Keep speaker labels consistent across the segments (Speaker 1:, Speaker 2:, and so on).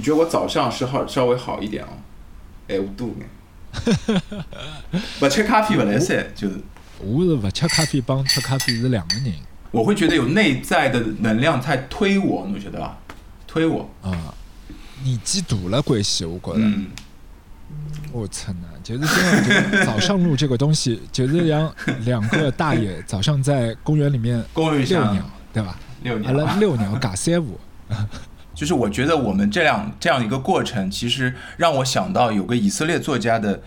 Speaker 1: 你觉得我早上是好稍微好一点哦？哎，我肚呢？不吃咖啡不来塞，就是
Speaker 2: 我是不吃咖啡帮吃咖啡是两个人
Speaker 1: 我会觉得有内在的能量在推我，你觉得吧？推我，
Speaker 2: 啊。年纪大了关系，我觉得。
Speaker 1: 嗯，
Speaker 2: 我操呢，就是这样。就早上路这个东西，就是让两个大爷早上在公园里面遛
Speaker 1: 上
Speaker 2: 鸟，对吧？
Speaker 1: 六
Speaker 2: 完了
Speaker 1: 年，
Speaker 2: 遛鸟嘎三 五，
Speaker 1: 就是我觉得我们这样这样一个过程，其实让我想到有个以色列作家的，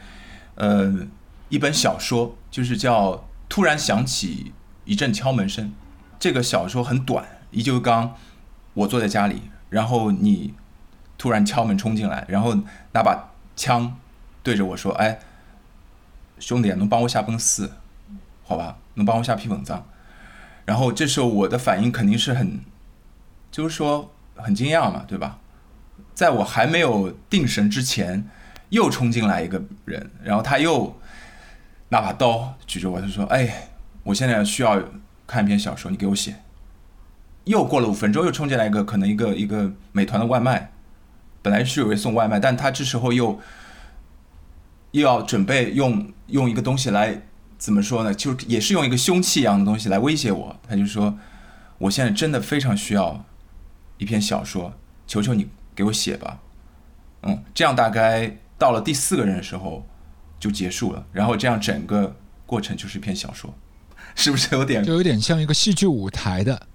Speaker 1: 呃，一本小说，就是叫《突然响起一阵敲门声》。这个小说很短，一就刚我坐在家里，然后你突然敲门冲进来，然后拿把枪对着我说：“哎，兄弟，能帮我下本书，好吧？能帮我下篇文章？”然后这时候我的反应肯定是很，就是说很惊讶嘛，对吧？在我还没有定神之前，又冲进来一个人，然后他又拿把刀举着我，他说：“哎，我现在需要看一篇小说，你给我写。”又过了五分钟，又冲进来一个，可能一个一个美团的外卖，本来是有人送外卖，但他这时候又又要准备用用一个东西来怎么说呢？就也是用一个凶器一样的东西来威胁我。他就说：“我现在真的非常需要一篇小说，求求你给我写吧。”嗯，这样大概到了第四个人的时候就结束了，然后这样整个过程就是一篇小说，是不是有点
Speaker 2: 就有点像一个戏剧舞台的。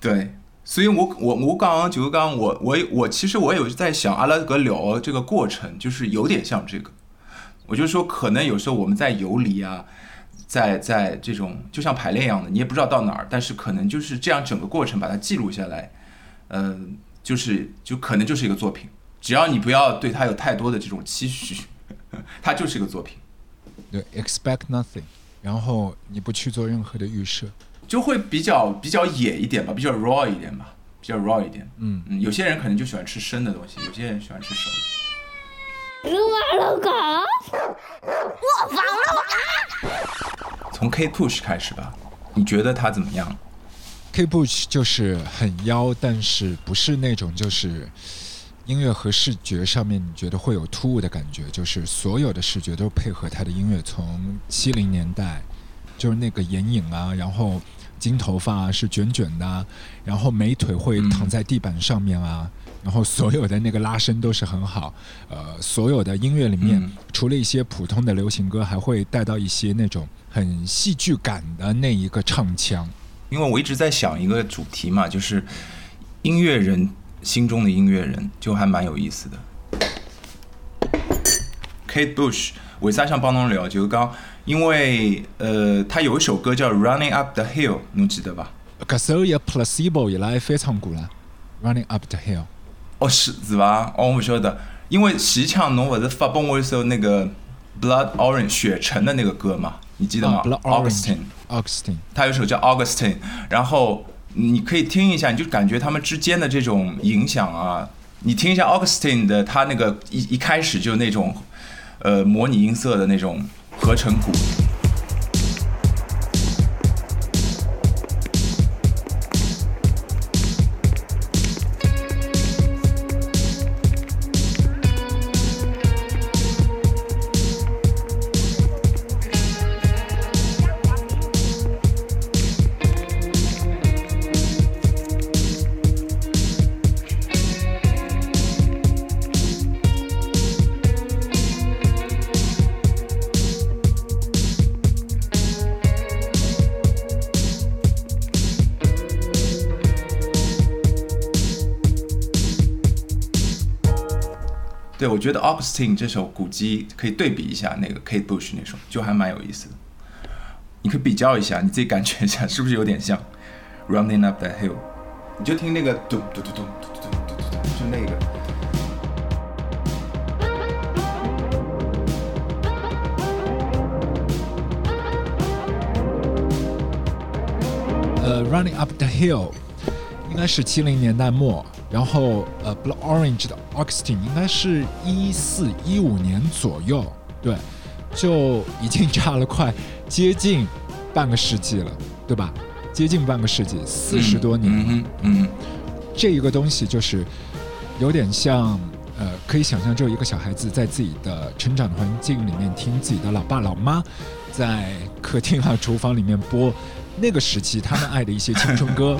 Speaker 1: 对，所以我我我刚刚就刚我我我其实我有在想阿拉格聊这个过程，就是有点像这个。我就说，可能有时候我们在游离啊，在在这种就像排练一样的，你也不知道到哪儿，但是可能就是这样整个过程把它记录下来，呃，就是就可能就是一个作品。只要你不要对它有太多的这种期许，它就是一个作品，
Speaker 2: 对，expect nothing，然后你不去做任何的预设。
Speaker 1: 就会比较比较野一点吧，比较 raw 一点吧，比较 raw 一点。
Speaker 2: 嗯
Speaker 1: 嗯，有些人可能就喜欢吃生的东西，有些人喜欢吃熟的。
Speaker 3: 撸啊撸狗，我防了
Speaker 1: 从 K Push 开始吧，你觉得他怎么样？
Speaker 2: K Bush 就是很妖，但是不是那种就是音乐和视觉上面你觉得会有突兀的感觉，就是所有的视觉都配合他的音乐。从七零年代，就是那个眼影啊，然后金头发啊是卷卷的啊，然后美腿会躺在地板上面啊，然后所有的那个拉伸都是很好。呃，所有的音乐里面，
Speaker 1: 嗯
Speaker 2: 除了一些普通的流行歌，还会带到一些那种很戏剧感的那一个唱腔。
Speaker 1: 因为我一直在想一个主题嘛，就是音乐人心中的音乐人，就还蛮有意思的。Kate Bush 为啥想帮侬聊？就是讲，因为呃，他有一首歌叫《Running Up the Hill》，侬记得吧？
Speaker 2: 搿首也 Placebo 伊拉还翻唱过了，Running Up the Hill。
Speaker 1: 哦，是是吧？哦，我不晓得，因为前腔侬勿是发拨我一首那个 Blood Orange 血橙的那个歌嘛？你记得吗、
Speaker 2: 啊，Blood Augustine，Augustine，
Speaker 1: 他有首叫 Augustine，然后你可以听一下，你就感觉他们之间的这种影响啊，你听一下 Augustine 的，他那个一一开始就那种呃模拟音色的那种合成鼓。觉得 Austin 这首古基可以对比一下那个 Kate Bush 那首，就还蛮有意思的。你可以比较一下，你自己感觉一下，是不是有点像 Running Up the Hill？你就听那个咚咚咚咚咚咚咚咚咚，就那个。
Speaker 2: 呃，Running Up the Hill 应该是七零年代末，然后呃，Blood Orange 的 Augustine 应该是一四一五年左右，对，就已经差了快接近半个世纪了，对吧？接近半个世纪，四十多年了。
Speaker 1: 嗯哼，嗯
Speaker 2: 这一个东西就是有点像，呃，可以想象，就一个小孩子在自己的成长的环境里面听自己的老爸老妈在客厅啊、厨房里面播那个时期他们爱的一些青春歌。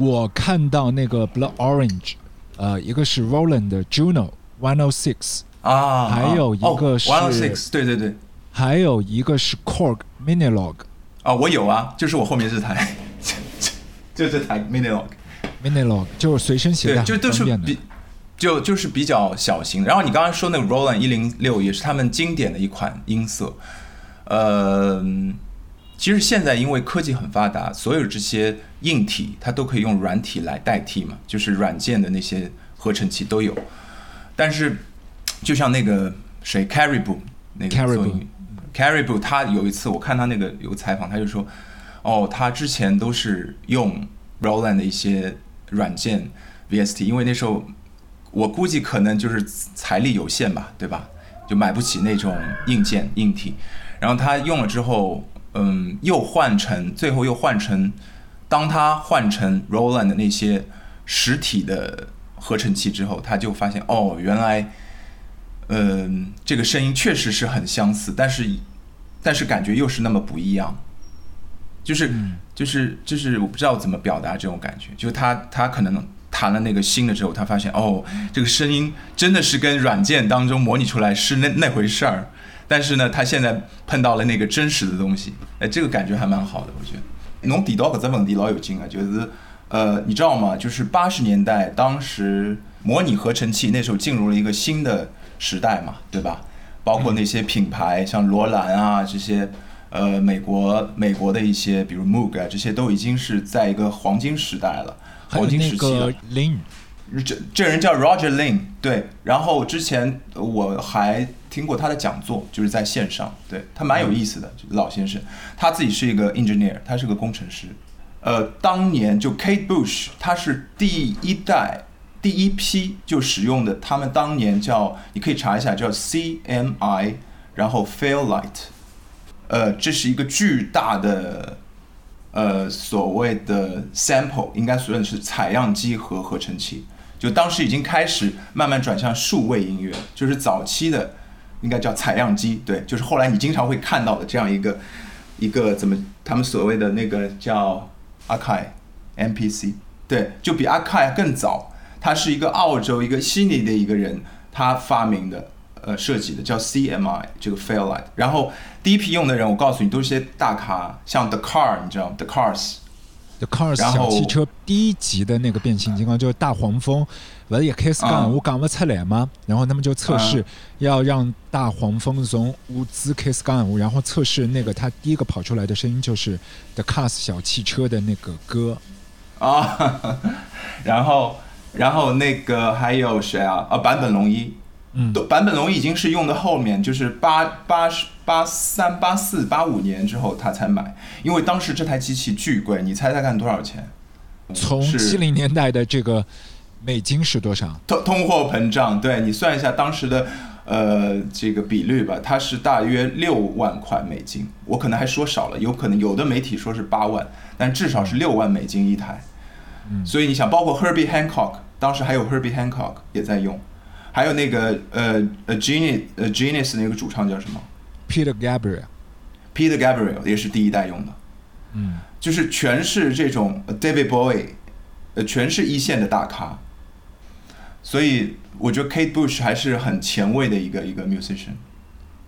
Speaker 2: 我看到那个 Blood Orange，呃，一个是 Roland 的 Juno One O Six，
Speaker 1: 啊，
Speaker 2: 还有一个是
Speaker 1: One O Six，对对对，
Speaker 2: 还有一个是 Corg Minilog。
Speaker 1: 啊，我有啊，就是我后面这台，就这台
Speaker 2: Minilog，Minilog 就是随身携带
Speaker 1: 对，就都是比。就就是比较小型。然后你刚刚说那个 Roland 一零六也是他们经典的一款音色，呃，其实现在因为科技很发达，所有这些硬体它都可以用软体来代替嘛，就是软件的那些合成器都有。但是就像那个谁 Caribou 那个
Speaker 2: Caribou
Speaker 1: Caribou，他有一次我看他那个有个采访，他就说，哦，他之前都是用 Roland 的一些软件 VST，因为那时候我估计可能就是财力有限吧，对吧？就买不起那种硬件硬体，然后他用了之后，嗯，又换成最后又换成，当他换成 Roland 的那些实体的合成器之后，他就发现哦，原来，嗯，这个声音确实是很相似，但是但是感觉又是那么不一样，就是、就是就是我不知道怎么表达这种感觉，就是他他可能弹了那个新的之后，他发现哦，这个声音真的是跟软件当中模拟出来是那那回事儿，但是呢，他现在碰到了那个真实的东西，哎，这个感觉还蛮好的，我觉得。侬提到搿只问题老有劲啊，就是呃，你知道吗？就是八十年代当时模拟合成器那时候进入了一个新的时代嘛，对吧？包括那些品牌，像罗兰啊这些，呃，美国美国的一些，比如 Moog 啊，这些都已经是在一个黄金时代了，黄金时期了这这人叫 Roger Lin，对。然后之前我还听过他的讲座，就是在线上，对他蛮有意思的，老先生。他自己是一个 engineer，他是个工程师。呃，当年就 Kate Bush，他是第一代、第一批就使用的，他们当年叫，你可以查一下，叫 CMI，然后 Fairlight。呃，这是一个巨大的呃所谓的 sample，应该算是采样机和合成器。就当时已经开始慢慢转向数位音乐，就是早期的应该叫采样机，对，就是后来你经常会看到的这样一个一个怎么他们所谓的那个叫 Akai MPC，对，就比 Akai 更早，他是一个澳洲一个悉尼的一个人他发明的。呃，设计的叫 CMI 这个 Fairlight，然后第一批用的人，我告诉你都是些大咖，像 The Car，你知道吗？The Cars，
Speaker 2: The Cars 小汽车第一集的那个变形金刚就是大黄蜂，不是也开始
Speaker 1: 啊
Speaker 2: 讲我讲不出来吗？然后他们就测试
Speaker 1: 啊
Speaker 2: 要让大黄蜂从乌兹开始讲，然后测试那个它第一个跑出来的声音就是 The Cars 小汽车的那个歌。
Speaker 1: 啊，然后然后那个还有谁啊？啊，坂本龙一，
Speaker 2: 嗯
Speaker 1: 都坂本龙一已经是用的后面，就是八八十八三八四八五年之后他才买，因为当时这台机器巨贵，你猜猜看多少钱？
Speaker 2: 从
Speaker 1: 是
Speaker 2: 七零年代的这个美金是多少？
Speaker 1: 通通货膨胀，对你算一下当时的呃这个比率吧，它是大约六万块美金，我可能还说少了，有可能有的媒体说是八万，但至少是六万美金一台。
Speaker 2: 嗯
Speaker 1: 所以你想，包括 Herbie Hancock，当时还有 Herbie Hancock 也在用，还有那个呃呃 Genius 呃 Genius 那个主唱叫什么
Speaker 2: Peter
Speaker 1: Gabriel，Peter Gabriel 也是第一代用的，
Speaker 2: 嗯，
Speaker 1: 就是全是这种呃 David Bowie，呃，全是一线的大咖。所以我觉得 Kate Bush 还是很前卫的一个一个 musician。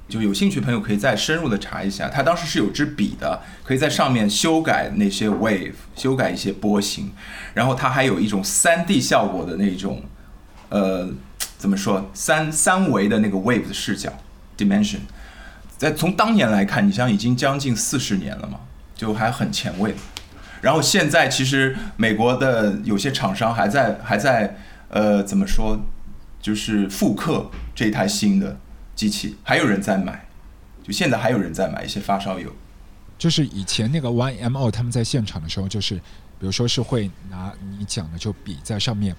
Speaker 1: 就有兴趣的朋友可以再深入的查一下，他当时是有支笔的，可以在上面修改那些 wave，修改一些波形，然后它还有一种三 D 效果的那种，呃，怎么说三三维的那个 wave 的视角 dimension，在从当年来看，你像已经将近四十年了嘛，就还很前卫。然后现在其实美国的有些厂商还在还在呃怎么说，就是复刻这台新的机器，还有人在买，就现在还有人在买，一些发烧友。
Speaker 2: 就是以前那个 YMO 他们在现场的时候，就是比如说是会拿你讲的就笔在上面，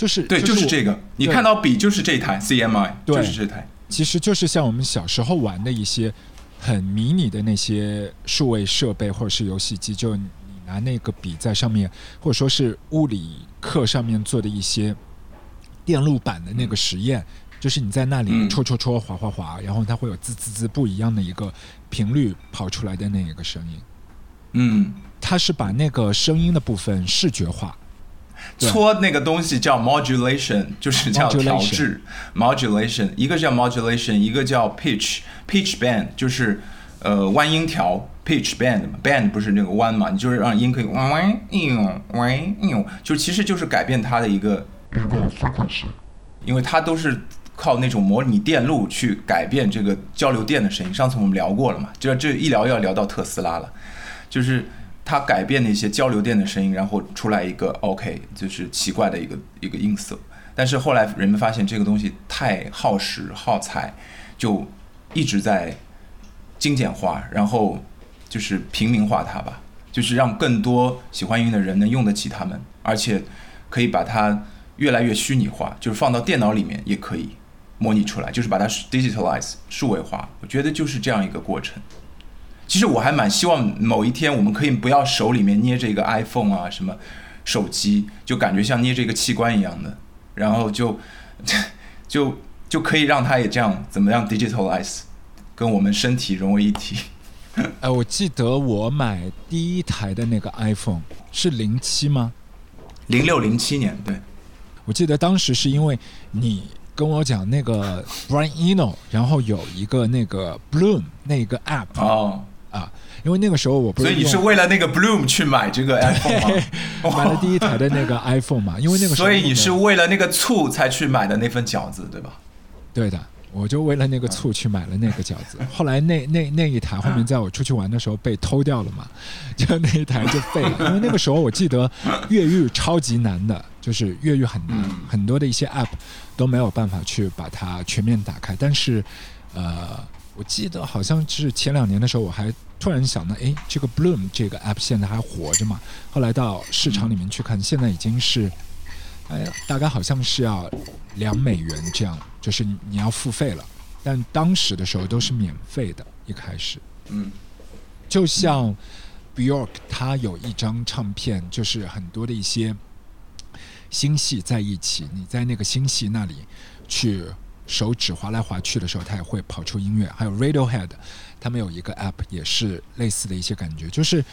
Speaker 2: 就是
Speaker 1: 对，就是这个，你看到笔就是这台 CMI，
Speaker 2: 对
Speaker 1: 就是这台。
Speaker 2: 其实就是像我们小时候玩的一些很迷你的那些数位设备或者是游戏机，就你拿那个笔在上面，或者说是物理课上面做的一些电路板的那个实验，就是你在那里
Speaker 1: 嗯
Speaker 2: 戳戳戳、划划划，然后它会有滋滋滋不一样的一个频率跑出来的那一个声音。
Speaker 1: 嗯，
Speaker 2: 它是把那个声音的部分视觉化，对
Speaker 1: 搓那个东西叫 modulation，就是叫调制。modulation，一个叫 modulation，一个叫 pitch pitch bend，就是呃弯音调。pitch bend 嘛，bend 不是那个弯嘛，你就是让音可以弯弯哟弯哟，就其实就是改变它的一个因为它都是靠那种模拟电路去改变这个交流电的声音。上次我们聊过了嘛，就这一聊要聊到特斯拉了，就是它改变那些交流电的声音，然后出来一个 OK，就是奇怪的一个一个音色。但是后来人们发现这个东西太耗时耗材，就一直在精简化，然后就是平民化它吧，就是让更多喜欢音乐的人能用得起它们，而且可以把它越来越虚拟化，就是放到电脑里面也可以模拟出来，就是把它 digitalize 数位化。我觉得就是这样一个过程。其实我还蛮希望某一天我们可以不要手里面捏着一个 iPhone 啊什么手机，就感觉像捏着一个器官一样的，然后就 就就可以让它也这样怎么样 digitalize，跟我们身体融为一体。
Speaker 2: 呃，我记得我买第一台的那个 iPhone 是零七吗？
Speaker 1: 零六零七年，对，
Speaker 2: 我记得当时是因为你跟我讲那个 Brian Eno，然后有一个那个 Bloom 那个 app
Speaker 1: 哦，
Speaker 2: 啊，因为那个时候我不是
Speaker 1: 所以你是为了那个 Bloom 去买这个 iPhone 吗？
Speaker 2: 买了第一台的那个 iPhone 嘛，因为那个时候、
Speaker 1: 所以你是为了那个醋才去买的那份饺子，对吧？
Speaker 2: 对的，我就为了那个醋去买了那个饺子。后来那那那一台后面在我出去玩的时候被偷掉了嘛，就那一台就废了。因为那个时候我记得越狱超级难的，就是越狱很难，
Speaker 1: 嗯
Speaker 2: 很多的一些 App 都没有办法去把它全面打开。但是呃，我记得好像是前两年的时候，我还突然想到，哎，这个 Bloom 这个 App 现在还活着嘛？后来到市场里面去看，现在已经是。哎，大概好像是要两美元这样，就是你你要付费了。但当时的时候都是免费的，一开始
Speaker 1: 嗯
Speaker 2: 就像 Bjork 他有一张唱片，就是很多的一些星系在一起，你在那个星系那里去手指划来划去的时候，它也会跑出音乐。还有 Radiohead，他们有一个 app 也是类似的一些感觉，就是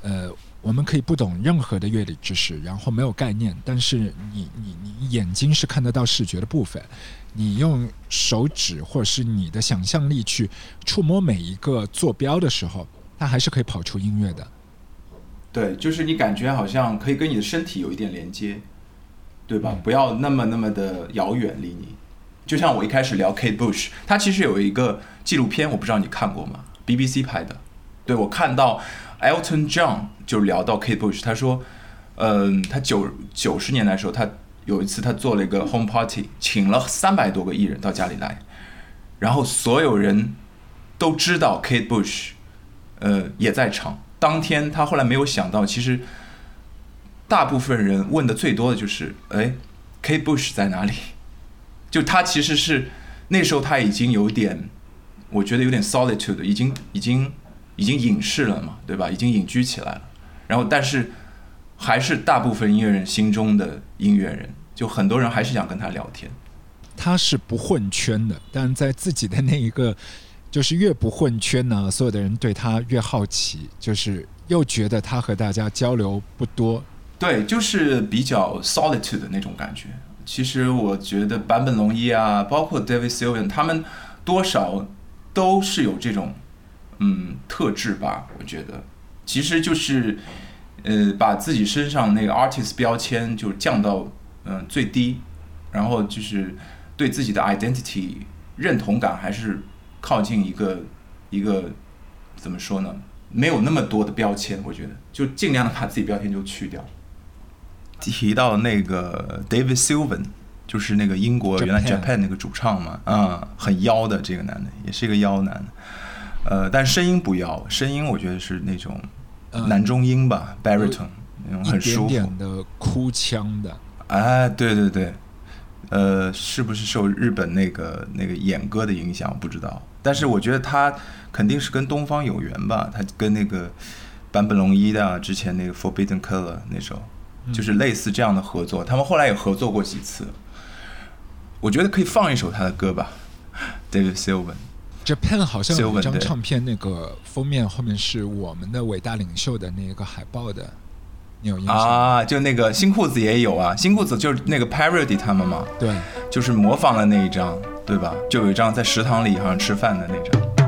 Speaker 2: 呃，我们可以不懂任何的乐理知识，然后没有概念，但是你你你眼睛是看得到视觉的部分，你用手指或者是你的想象力去触摸每一个坐标的时候，它还是可以跑出音乐的。
Speaker 1: 对，就是你感觉好像可以跟你的身体有一点连接，对吧？不要那么那么的遥远离你。就像我一开始聊 Kate Bush，他其实有一个纪录片，我不知道你看过吗？BBC 拍的。对我看到 Elton John 就聊到 Kate Bush，他说，嗯，他九九十年代的时候，他有一次他做了一个 home party，请了三百多个艺人到家里来，然后所有人都知道 Kate Bush，呃，也在场。当天他后来没有想到，其实大部分人问的最多的就是，哎，Kate Bush 在哪里？就他其实是那时候他已经有点，我觉得有点 solitude，已经已经已经隐士了嘛，对吧？已经隐居起来了。然后，但是还是大部分音乐人心中的音乐人，就很多人还是想跟他聊天。
Speaker 2: 他是不混圈的，但在自己的那一个，就是越不混圈呢，所有的人对他越好奇，就是又觉得他和大家交流不多。
Speaker 1: 对，就是比较 solitude 的那种感觉。
Speaker 4: 其实我觉得坂本龙一啊，包括 David Sylvian，他们多少都是有这种嗯特质吧。我觉得其实就是呃把自己身上那个 artist 标签就降到嗯、最低，然后就是对自己的 identity 认同感还是靠近一个一个怎么说呢？没有那么多的标签，我觉得就尽量的把自己标签就去掉。提到那个 David Sylvan，就是那个英国原来
Speaker 2: Japan
Speaker 4: 那个主唱嘛，啊、很妖的这个男的，也是一个妖男，呃，但声音不妖，声音我觉得是那种
Speaker 2: 嗯
Speaker 4: 男中音吧、baritone 那种很舒服。
Speaker 2: 的哭腔的，
Speaker 4: 哎，对对对，呃，是不是受日本那个那个演歌的影响？不知道，但是我觉得他肯定是跟东方有缘吧。他跟那个坂本龙一的啊之前那个 Forbidden Color 那首，就是类似这样的合作。他们后来也合作过几次。我觉得可以放一首他的歌吧，David Sylvan。
Speaker 2: Japan 好像有一张唱片，那个封面后面是我们的伟大领袖的那个海报的，你有印象吗？
Speaker 4: 啊，就那个新裤子也有啊，新裤子就是那个 parody 他们嘛，
Speaker 2: 对，
Speaker 4: 就是模仿了那一张，对吧？就有一张在食堂里好像吃饭的那张。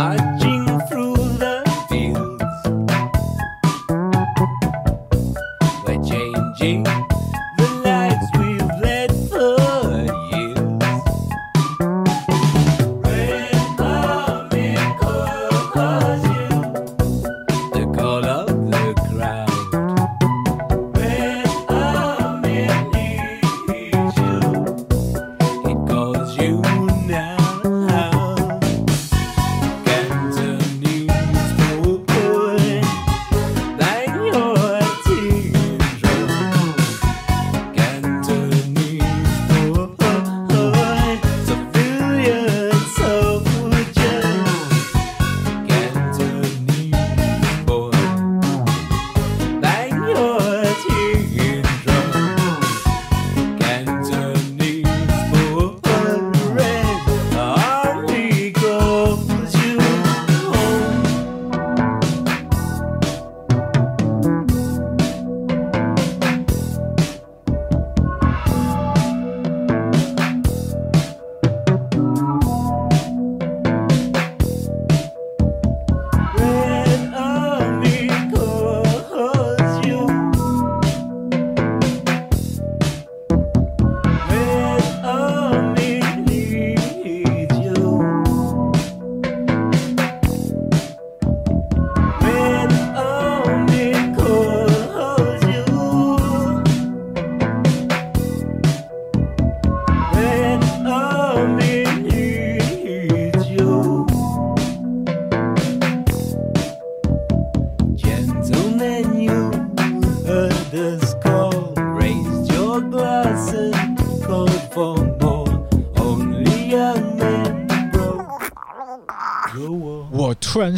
Speaker 2: I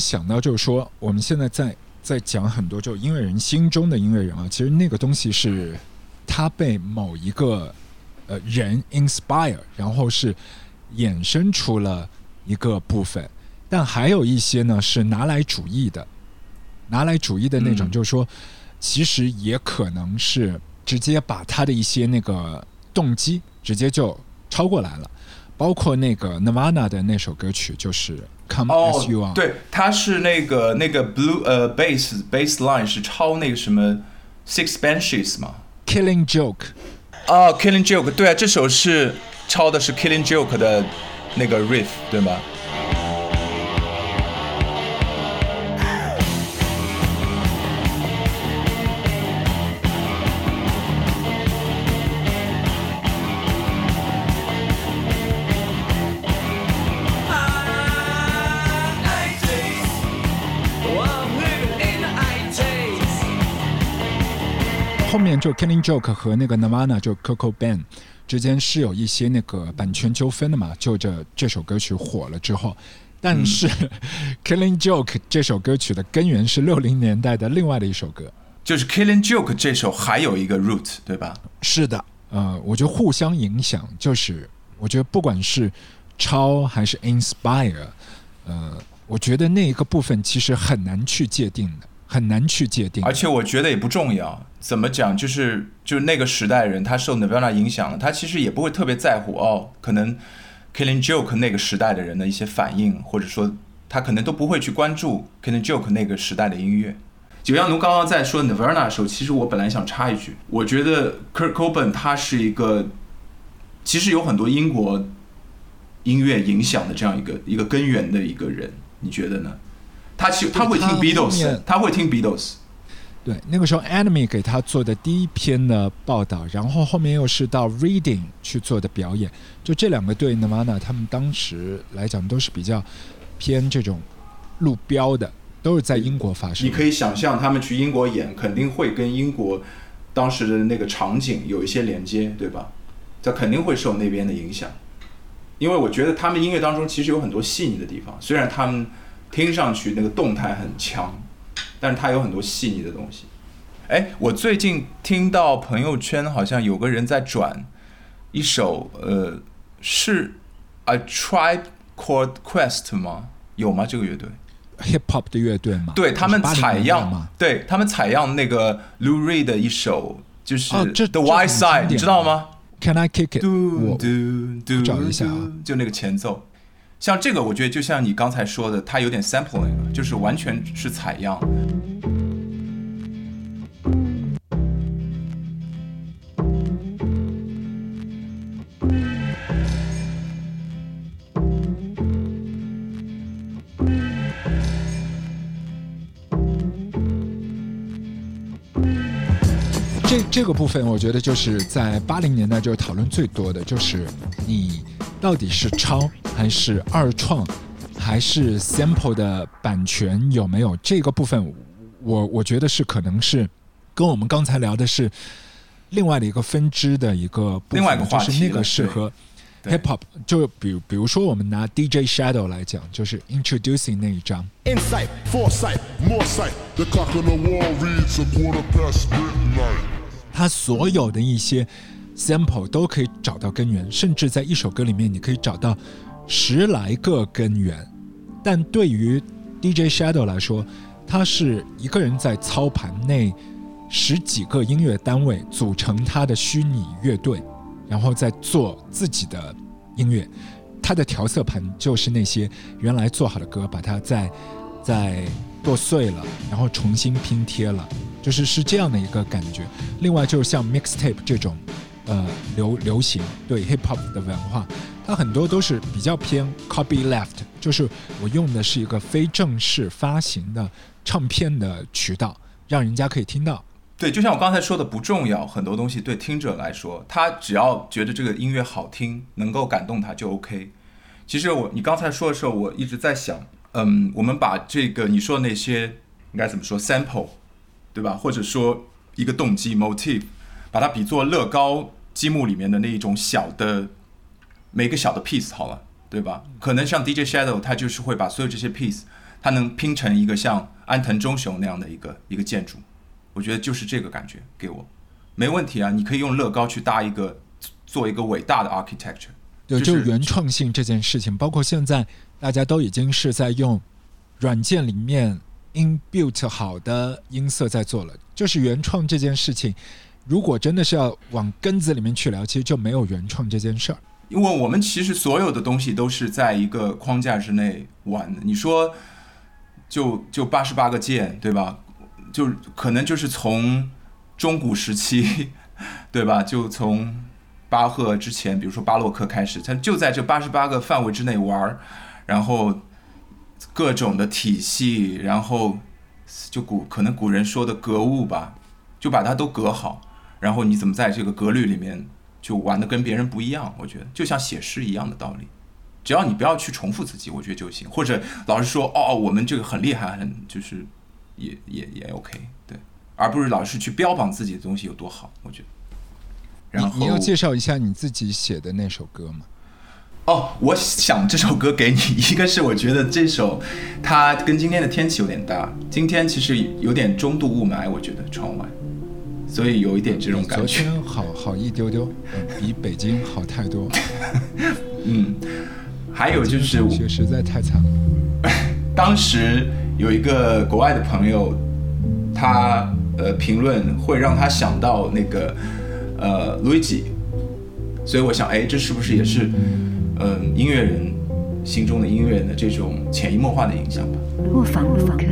Speaker 2: 想到，就是说我们现在在在讲很多就音乐人心中的音乐人啊，其实那个东西是他被某一个呃人 inspire，然后是衍生出了一个部分，但还有一些呢是拿来主义的，拿来主义的那种，就是说其实也可能是直接把他的一些那个动机直接就超过来了。包括那个 Nirvana 的那首歌曲，就是《Come As You Are》，
Speaker 1: 哦对，他是那个那个 blue 呃 bass bass line 是抄那个什么 Six Benches 嘛
Speaker 2: ？Killing Joke，
Speaker 1: 哦，Killing Joke，对啊，这首是抄的是 Killing Joke 的那个 riff，对吗？
Speaker 2: 后面就 Killing Joke 和那个 Nirvana 就 Coco Band 之间是有一些那个版权纠纷的嘛，就这这首歌曲火了之后。但是、Killing Joke 这首歌曲的根源是六零年代的另外的一首歌。
Speaker 1: 就是 Killing Joke 这首还有一个 root，对吧？
Speaker 2: 是的，呃，我觉得互相影响，就是我觉得不管是抄还是 inspire，呃，我觉得那一个部分其实很难去界定的，很难去界定。
Speaker 1: 而且我觉得也不重要，怎么讲，就是就是那个时代人，他受 Nirvana 影响了，他其实也不会特别在乎哦，可能 Killing Joke 那个时代的人的一些反应，或者说他可能都不会去关注 Killing Joke 那个时代的音乐。九阳奴刚刚在说 Nirvana 的时候，其实我本来想插一句，我觉得 Kurt Cobain 他是一个，其实有很多英国音乐影响的这样一个一个根源的一个人，你觉得呢？他去他会听 Beatles，他会听 Beatles。
Speaker 2: 对，那个时候 Enemy 给他做的第一篇的报道，然后后面又是到 Reading 去做的表演，就这两个对 Nirvana 他们当时来讲都是比较偏这种路标的，都是在英国发生的。
Speaker 1: 你可以想象，他们去英国演，肯定会跟英国当时的那个场景有一些连接，对吧？这肯定会受那边的影响，因为我觉得他们音乐当中其实有很多细腻的地方，虽然他们听上去那个动态很强，但是它有很多细腻的东西。哎，我最近听到朋友圈好像有个人在转一首，呃，是 A Tribe Called Quest 吗？有吗？这个乐队
Speaker 2: ？hip hop 的乐队吗，
Speaker 1: 对他们采样
Speaker 2: 嘛，，
Speaker 1: 对他们采样那个 Lou Reed 的一首，就是 The White Side，你知道吗
Speaker 2: ？Can I kick it？
Speaker 1: 嘟
Speaker 2: 我
Speaker 1: 嘟嘟，
Speaker 2: 找一下啊
Speaker 1: 就那个前奏。像这个，我觉得就像你刚才说的，它有点 sampling，就是完全是采样。
Speaker 2: 这这个部分，我觉得就是在八零年代就是讨论最多的，就是你到底是抄还是二创，还是 sample 的版权有没有？这个部分，我我觉得是可能是跟我们刚才聊的是另外的一个分支的一个部分，
Speaker 1: 另外一个话题
Speaker 2: 就是那个
Speaker 1: 了
Speaker 2: 适合 hip hop，就比如比如说我们拿 DJ Shadow 来讲，就是 introducing 那一张。
Speaker 5: Insight, foresight, more sight. The clock on the wall reads a quarter past midnight.
Speaker 2: 他所有的一些 sample 都可以找到根源，甚至在一首歌里面你可以找到十来个根源。但对于 DJ Shadow 来说，他是一个人在操盘那十几个音乐单位组成他的虚拟乐队，然后再做自己的音乐。他的调色盘就是那些原来做好的歌，把它再再剁碎了，然后重新拼贴了，就是是这样的一个感觉。另外就是像 mixtape 这种，呃，流流行对 hip hop 的文化，它很多都是比较偏 copy left，就是我用的是一个非正式发行的唱片的渠道，让人家可以听到。
Speaker 1: 对，就像我刚才说的，不重要，很多东西对听者来说，他只要觉得这个音乐好听，能够感动他就 OK。其实我你刚才说的时候，我一直在想，嗯，我们把这个你说的那些应该怎么说 sample，对吧？或者说一个动机 motive，把它比作乐高积木里面的那一种小的每个小的 piece 好了，对吧？可能像 DJ Shadow，他就是会把所有这些 piece 它能拼成一个像安藤忠雄那样的一个一个建筑，我觉得就是这个感觉给我，没问题啊，你可以用乐高去搭一个做一个伟大的 architecture，
Speaker 2: 对，
Speaker 1: 就
Speaker 2: 就是是原创性这件事情，包括现在大家都已经是在用软件里面 inbuilt 好的音色在做了，就是原创这件事情，如果真的是要往根子里面去聊，其实就没有原创这件事儿。
Speaker 1: 因为我们其实所有的东西都是在一个框架之内玩的。你说就就八十八个键，对吧？就可能就是从中古时期，对吧？就从巴赫之前，比如说巴洛克开始，他就在这八十八个范围之内玩，然后各种的体系，然后就古可能古人说的格物吧，就把它都格好，然后你怎么在这个格律里面就玩的跟别人不一样？我觉得就像写诗一样的道理，只要你不要去重复自己，我觉得就行。或者老是说哦，我们这个很厉害，很就是也也也 OK，对，而不是老是去标榜自己的东西有多好。我觉得。然后
Speaker 2: 你你要介绍一下你自己写的那首歌吗？
Speaker 1: 哦，我想这首歌给你，一个是我觉得这首它跟今天的天气有点搭，今天其实有点中度雾霾，我觉得窗外，所以有一点这种感觉。
Speaker 2: 天好好一丢丢，呃 比北京好太多。
Speaker 1: 嗯，还有就是
Speaker 2: 同学实在太惨了。
Speaker 1: 当时有一个国外的朋友，他呃评论会让他想到那个呃 Luigi，，所以我想，哎，这是不是也是嗯、呃音乐人心中的音乐人的这种潜移默化的影响吧？
Speaker 6: 卧房录歌。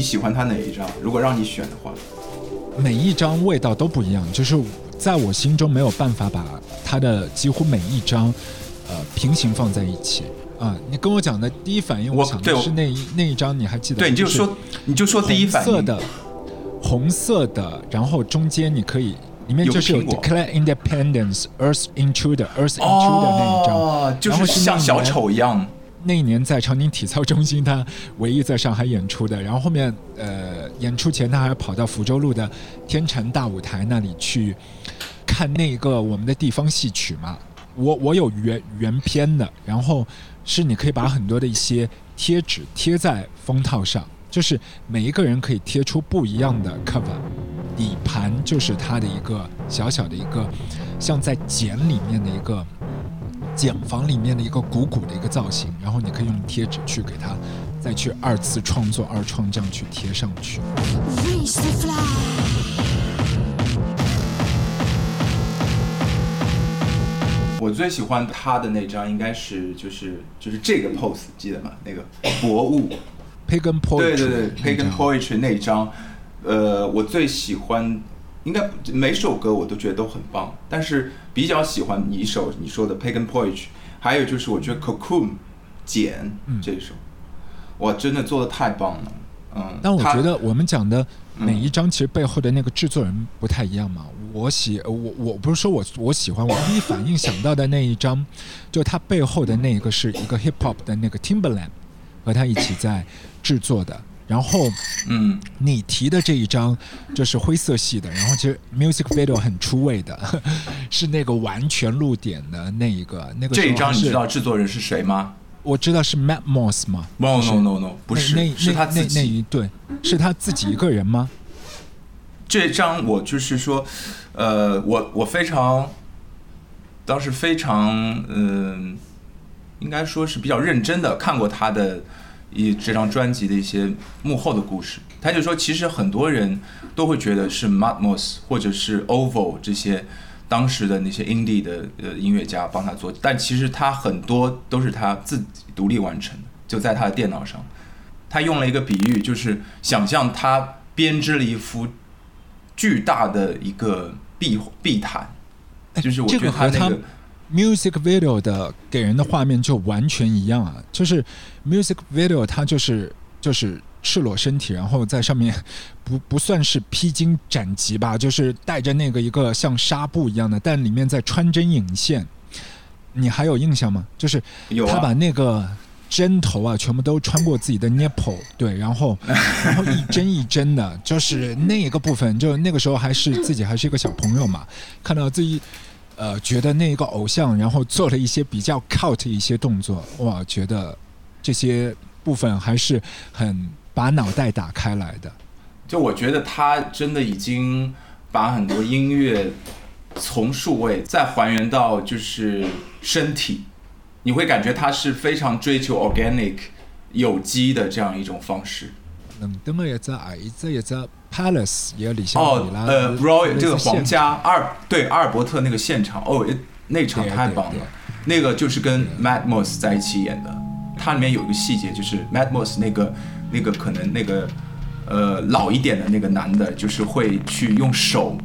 Speaker 1: 你你喜欢他哪一张？如果让你选的话，
Speaker 2: 每一张味道都不一样，就是在我心中没有办法把它的几乎每一张，呃，平行放在一起啊。你跟我讲的第一反应，
Speaker 1: 我
Speaker 2: 我想的是那一那一张，你还记得？
Speaker 1: 对，你就说你就说第一反应。
Speaker 2: 红色的，红色的，然后中间你可以里面
Speaker 1: 有
Speaker 2: 就是有 Declare Independence Earth Intruder Earth Intruder 那一张，
Speaker 1: 哦，就是像小丑一样。
Speaker 2: 那一年在长宁体操中心，他唯一在上海演出的。然后后面呃演出前，他还跑到福州路的天成大舞台那里去看那个我们的地方戏曲嘛。我我有原原片的，然后是你可以把很多的一些贴纸贴在封套上，就是每一个人可以贴出不一样的 cover。底盘就是它的一个小小的一个像在茧里面的一个茧房里面的一个鼓鼓的一个造型，然后你可以用贴纸去给它再去二次创作二创，这样去贴上去。
Speaker 1: 我最喜欢他的那张应该是就是就是这个 pose，记得吗？那个博物
Speaker 2: Pagan Poetry，
Speaker 1: 对对对，Pagan Poetry 那张，呃，我最喜欢应该每首歌我都觉得都很棒，但是比较喜欢你一首你说的 Pagan Poetry，还有就是我觉得 Cocoon 茧这一首，哇，真的做的太棒了，嗯。
Speaker 2: 但我觉得我们讲的
Speaker 1: 嗯
Speaker 2: 每一张其实背后的那个制作人不太一样嘛。我喜呃我我不是说我我喜欢，我第一反应想到的那一张，就它背后的那一个是一个 hip hop 的那个 Timberland 和他一起在制作的。然后
Speaker 1: 嗯，
Speaker 2: 你提的这一张就是灰色系的，然后其实 music video 很出位的，是那个完全露点的那一个那个
Speaker 1: 这一张你知道制作人是谁吗
Speaker 2: 我知道是 Matt Moss 吗
Speaker 1: ？No
Speaker 2: 就是
Speaker 1: No No No，不是，
Speaker 2: 那那
Speaker 1: 是他
Speaker 2: 那那那
Speaker 1: 自己。
Speaker 2: 一对是他自己一个人吗？
Speaker 1: 这张我就是说，呃，我我非常，当时非常，嗯、应该说是比较认真的看过他的一这张专辑的一些幕后的故事。他就说，其实很多人都会觉得是 Matmos 或者是 Ovo 这些当时的那些 indie 的呃音乐家帮他做，但其实他很多都是他自己独立完成的，就在他的电脑上。他用了一个比喻，就是想象他编织了一幅巨大的一个壁壁毯，就是我觉得他那个
Speaker 2: music video 的给人的画面就完全一样啊，就是 music video 它就是就是赤裸身体，然后在上面不不算是披荆斩棘吧，就是带着那个一个像纱布一样的，但里面在穿针引线。你还有印象吗？就是他把那个针头啊，全部都穿过自己的 nipple，对，然后然后一针一针的，就是那一个部分，就那个时候还是自己还是一个小朋友嘛，看到自己呃觉得那个偶像，然后做了一些比较 cult 一些动作，哇，觉得这些部分还是很把脑袋打开来的。
Speaker 1: 就我觉得他真的已经把很多音乐从数位再还原到就是身体，你会感觉他是非常追求 organic 有机的这样一种方式。
Speaker 2: 冷登的一只矮一只一只 Palace 也里向
Speaker 1: 哦
Speaker 2: 里，拉
Speaker 1: 呃，Roy 这个皇家阿尔对阿尔伯特那个现场，哦，那场太棒了，那个就是跟 Matt Moss 在一起演的。它里面有一个细节，就是 Matt Moss 那个那个可能那个呃老一点的那个男的，就是会去用手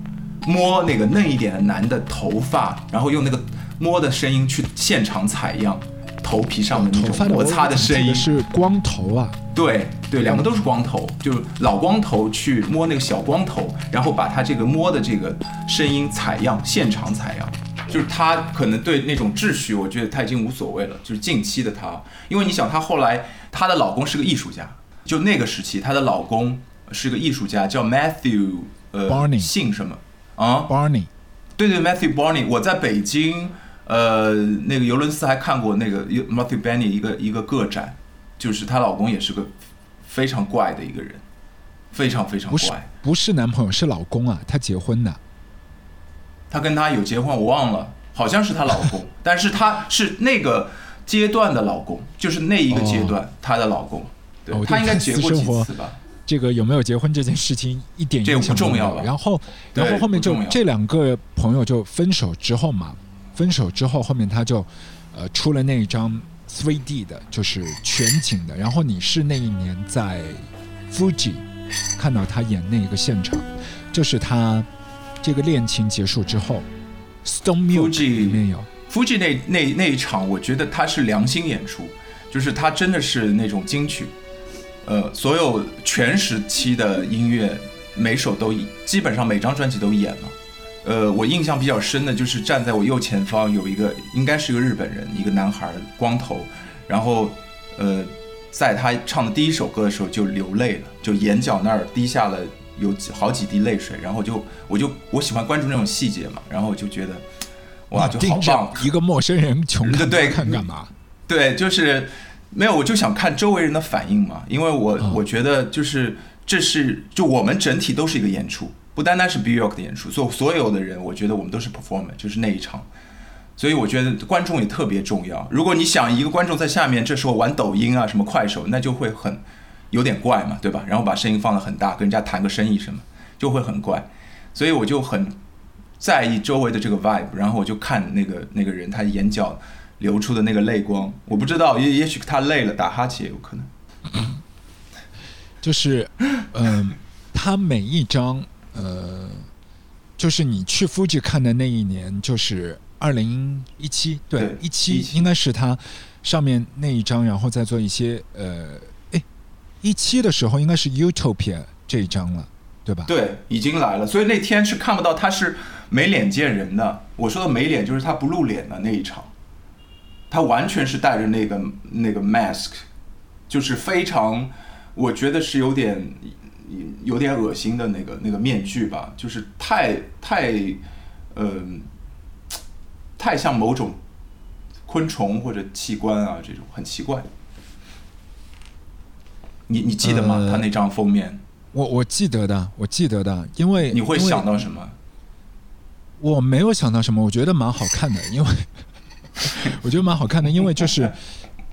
Speaker 1: 摸那个嫩一点的男的头发，然后用那个摸的声音去现场采样头皮上的那种摩擦的声音，
Speaker 2: 是光头啊，
Speaker 1: 对对，两个都是光头，就是老光头去摸那个小光头，然后把他这个摸的这个声音采样，现场采样。就是他可能对那种秩序，我觉得他已经无所谓了。就是近期的他，因为你想，她后来她的老公是个艺术家，就那个时期，她的老公是个艺术家，叫 Matthew 呃
Speaker 2: Barney
Speaker 1: 姓什么啊
Speaker 2: ？Barney
Speaker 1: 对对，Matthew Barney，我在北京，呃，那个尤伦斯还看过那个 Matthew Barney 一个一个个展，就是她老公也是个非常怪的一个人，非常非常
Speaker 2: 不是
Speaker 1: 怪。
Speaker 2: 不是男朋友是老公啊，她结婚的。
Speaker 1: 她跟他有结婚，我忘了，好像是她老公，但是她是那个阶段的老公，就是那一个阶段她的老公，对
Speaker 2: 哦
Speaker 1: 她应该结过几次吧？
Speaker 2: 这个有没有结婚这件事情一点
Speaker 1: 这个
Speaker 2: 影响都没
Speaker 1: 不重要了
Speaker 2: 有然后，然后后面就这两个朋友就分手之后嘛，分手之后后面他就呃出了那一张 3D 的，就是全景的。然后你是那一年在 Fuji 看到他演那个现场，就是他这个恋情结束之后，Stone Milk
Speaker 1: Fuji
Speaker 2: 里面有
Speaker 1: Fuji 那那那一场，我觉得他是良心演出，就是他真的是那种金曲，呃，所有全时期的音乐每首都基本上每张专辑都演了。呃，我印象比较深的就是站在我右前方有一个应该是个日本人，一个男孩，光头，然后呃，在他唱的第一首歌的时候就流泪了，就眼角那儿滴下了有几好几滴泪水，然后就我就我喜欢关注那种细节嘛，然后我就觉得哇，就好棒，
Speaker 2: 一个陌生人穷看
Speaker 1: 对
Speaker 2: 看干嘛？
Speaker 1: 对，就是没有，我就想看周围人的反应嘛，因为我、
Speaker 2: 嗯
Speaker 1: 我觉得就是这是就我们整体都是一个演出，不单单是 Bjork 的演出，所所有的人，我觉得我们都是 performer，就是那一场。所以我觉得观众也特别重要。如果你想一个观众在下面这时候玩抖音啊、什么快手，那就会很有点怪嘛，对吧？然后把声音放得很大，跟人家谈个生意什么，就会很怪。所以我就很在意周围的这个 vibe，然后我就看那个那个人他眼角流出的那个泪光，我不知道，也也许他累了打哈欠也有可能。
Speaker 2: 就是，嗯、他每一张，呃，就是你去 Fuji 看的那一年，就是二零一七，对
Speaker 1: 对，
Speaker 2: 一七
Speaker 1: 17
Speaker 2: 应该是他上面那一张，然后再做一些，呃，哎，一七的时候应该是 Utopia 这一张了，对吧？
Speaker 1: 对，已经来了，所以那天是看不到他是没脸见人的。我说的没脸就是他不露脸的那一场，他完全是带着那个那个 mask，就是非常，我觉得是有点有点恶心的那个那个面具吧，就是太太，嗯、太像某种昆虫或者器官啊这种，很奇怪。你你记得吗？
Speaker 2: 呃
Speaker 1: 他那张封面，
Speaker 2: 我我记得的，我记得的，因为
Speaker 1: 你会想到什么？
Speaker 2: 我没有想到什么，我觉得蛮好看的，因为 我觉得蛮好看的，因为就是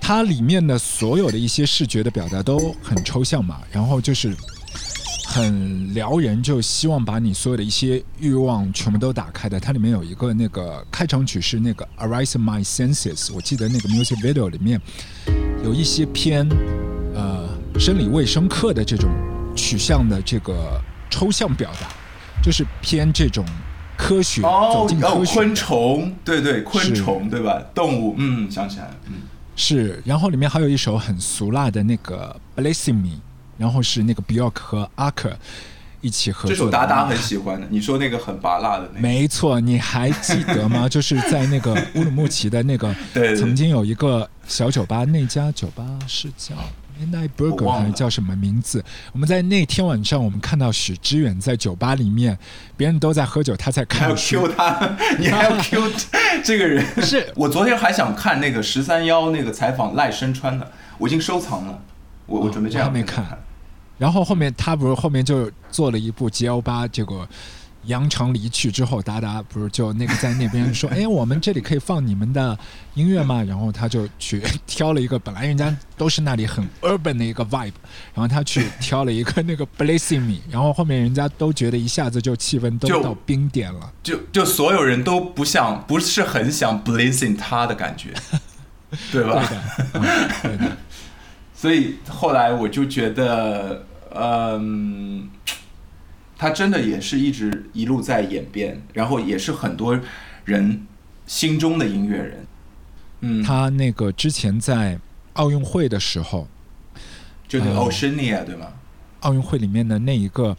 Speaker 2: 它里面的所有的一些视觉的表达都很抽象嘛，然后就是很撩人，就希望把你所有的一些欲望全部都打开的。它里面有一个那个开场曲是那个 Arise My Senses，我记得那个 music video 里面有一些偏呃生理卫生课的这种取向的这个抽象表达，就是偏这种科学，走
Speaker 1: 哦哦，
Speaker 2: 进科学。
Speaker 1: 昆虫，对对，昆虫对吧？动物，嗯，想起来了，嗯，
Speaker 2: 是，然后里面还有一首很俗辣的那个《Blessing Me》，然后是那个 Bjork 和 Ark 一起合作。
Speaker 1: 这首达达很喜欢的。你说那个很拔辣的那个，
Speaker 2: 没错，你还记得吗？就是在那个乌鲁木齐的那个，曾经有一个小酒吧，那家酒吧是叫 Midnight Burger 还是叫什么名字？我们在那天晚上，我们看到许知远在酒吧里面，别人都在喝酒，他在看书
Speaker 1: Q。他，你还要 Q 这个人。
Speaker 2: 是
Speaker 1: 我昨天还想看那个十三幺那个采访赖声川的，我已经收藏了，我我
Speaker 2: 哦
Speaker 1: 准备这样
Speaker 2: 我还没
Speaker 1: 看
Speaker 2: 看。然后后面他不是后面就做了一部 G L 八，结果扬长离去之后，达达不是就那个在那边说，哎，我们这里可以放你们的音乐吗？然后他就去挑了一个，本来人家都是那里很 urban 的一个 vibe，然后他去挑了一个那个 Blessing Me，然后后面人家都觉得一下子就气氛都
Speaker 1: 就
Speaker 2: 到冰点了。
Speaker 1: 就就所有人都不想，不是很想 blessing 他的感觉，对吧？
Speaker 2: 对的，嗯，对的。
Speaker 1: 所以后来我就觉得，嗯，他真的也是一直一路在演变，然后也是很多人心中的音乐人。嗯，
Speaker 2: 他那个之前在奥运会的时候，
Speaker 1: 就那个
Speaker 2: 嗯
Speaker 1: Oceania 对吗？
Speaker 2: 奥运会里面的那一个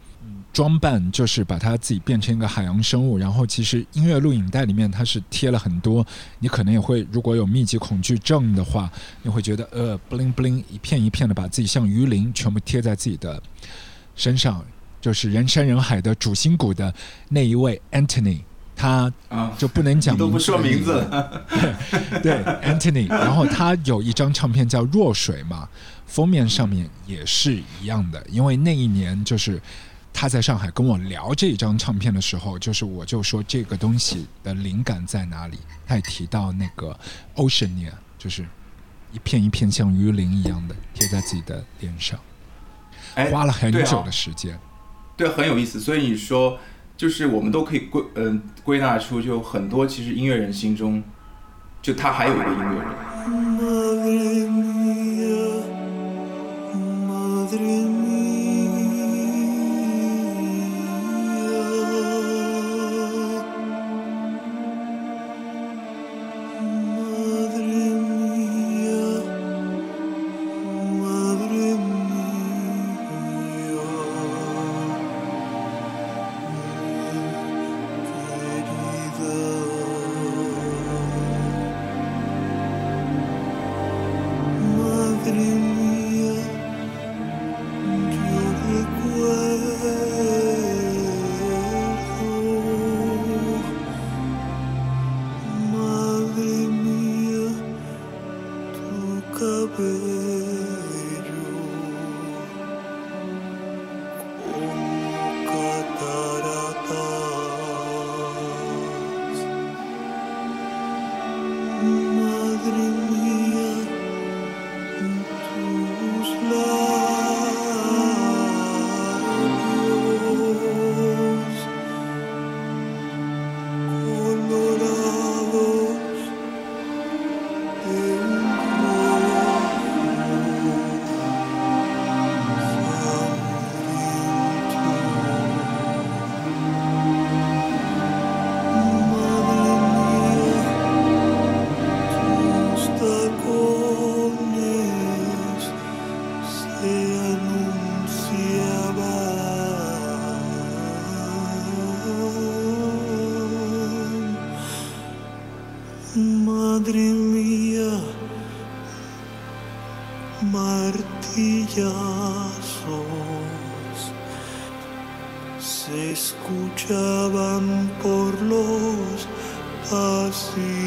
Speaker 2: 装扮，就是把它自己变成一个海洋生物。然后其实音乐录影带里面它是贴了很多，你可能也会如果有密集恐惧症的话，你会觉得呃 bling bling 一片一片的把自己像鱼鳞全部贴在自己的身上，就是人山人海的主心骨的那一位 Anthony。他
Speaker 1: 啊，
Speaker 2: 就不能 讲
Speaker 1: 你都不说名字 了。
Speaker 2: 对 Anthony，然后他有一张唱片叫《弱水》嘛，封面上面也是一样的，因为那一年就是他在上海跟我聊这张唱片的时候，就是我就说这个东西的灵感在哪里，他也提到那个 Oceania，就是一片一片像鱼鳞一样的贴在自己的脸上，
Speaker 1: 哎，
Speaker 2: 花了很久的时间。
Speaker 1: 对，很有意思。所以你说，就是我们都可以归嗯、归纳出，就很多其实音乐人心中，就他还有一个音乐人。
Speaker 4: Se anunciaban, madre mía, martillazos, se escuchaban por los pasillos.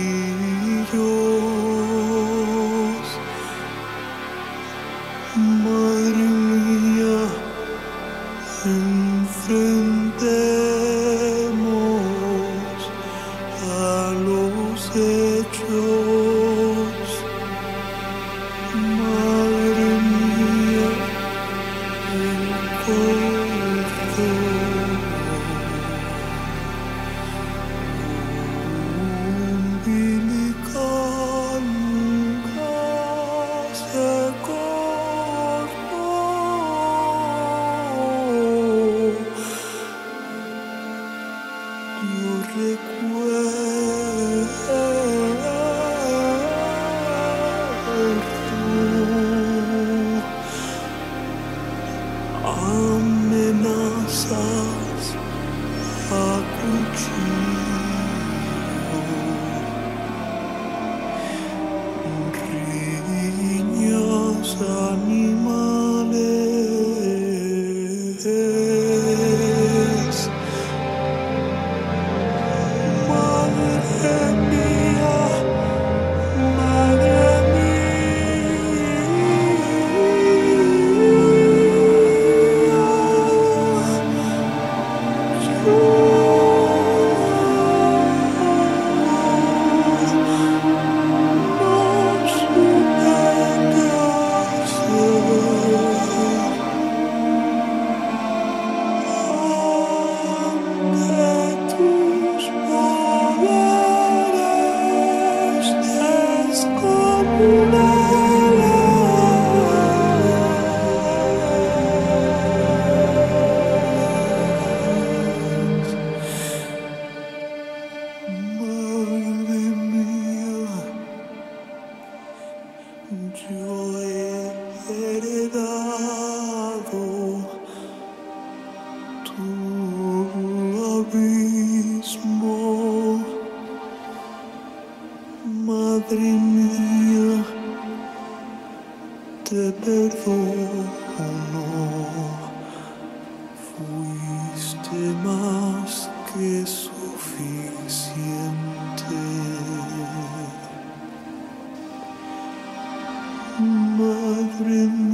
Speaker 4: sempre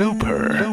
Speaker 4: Looper.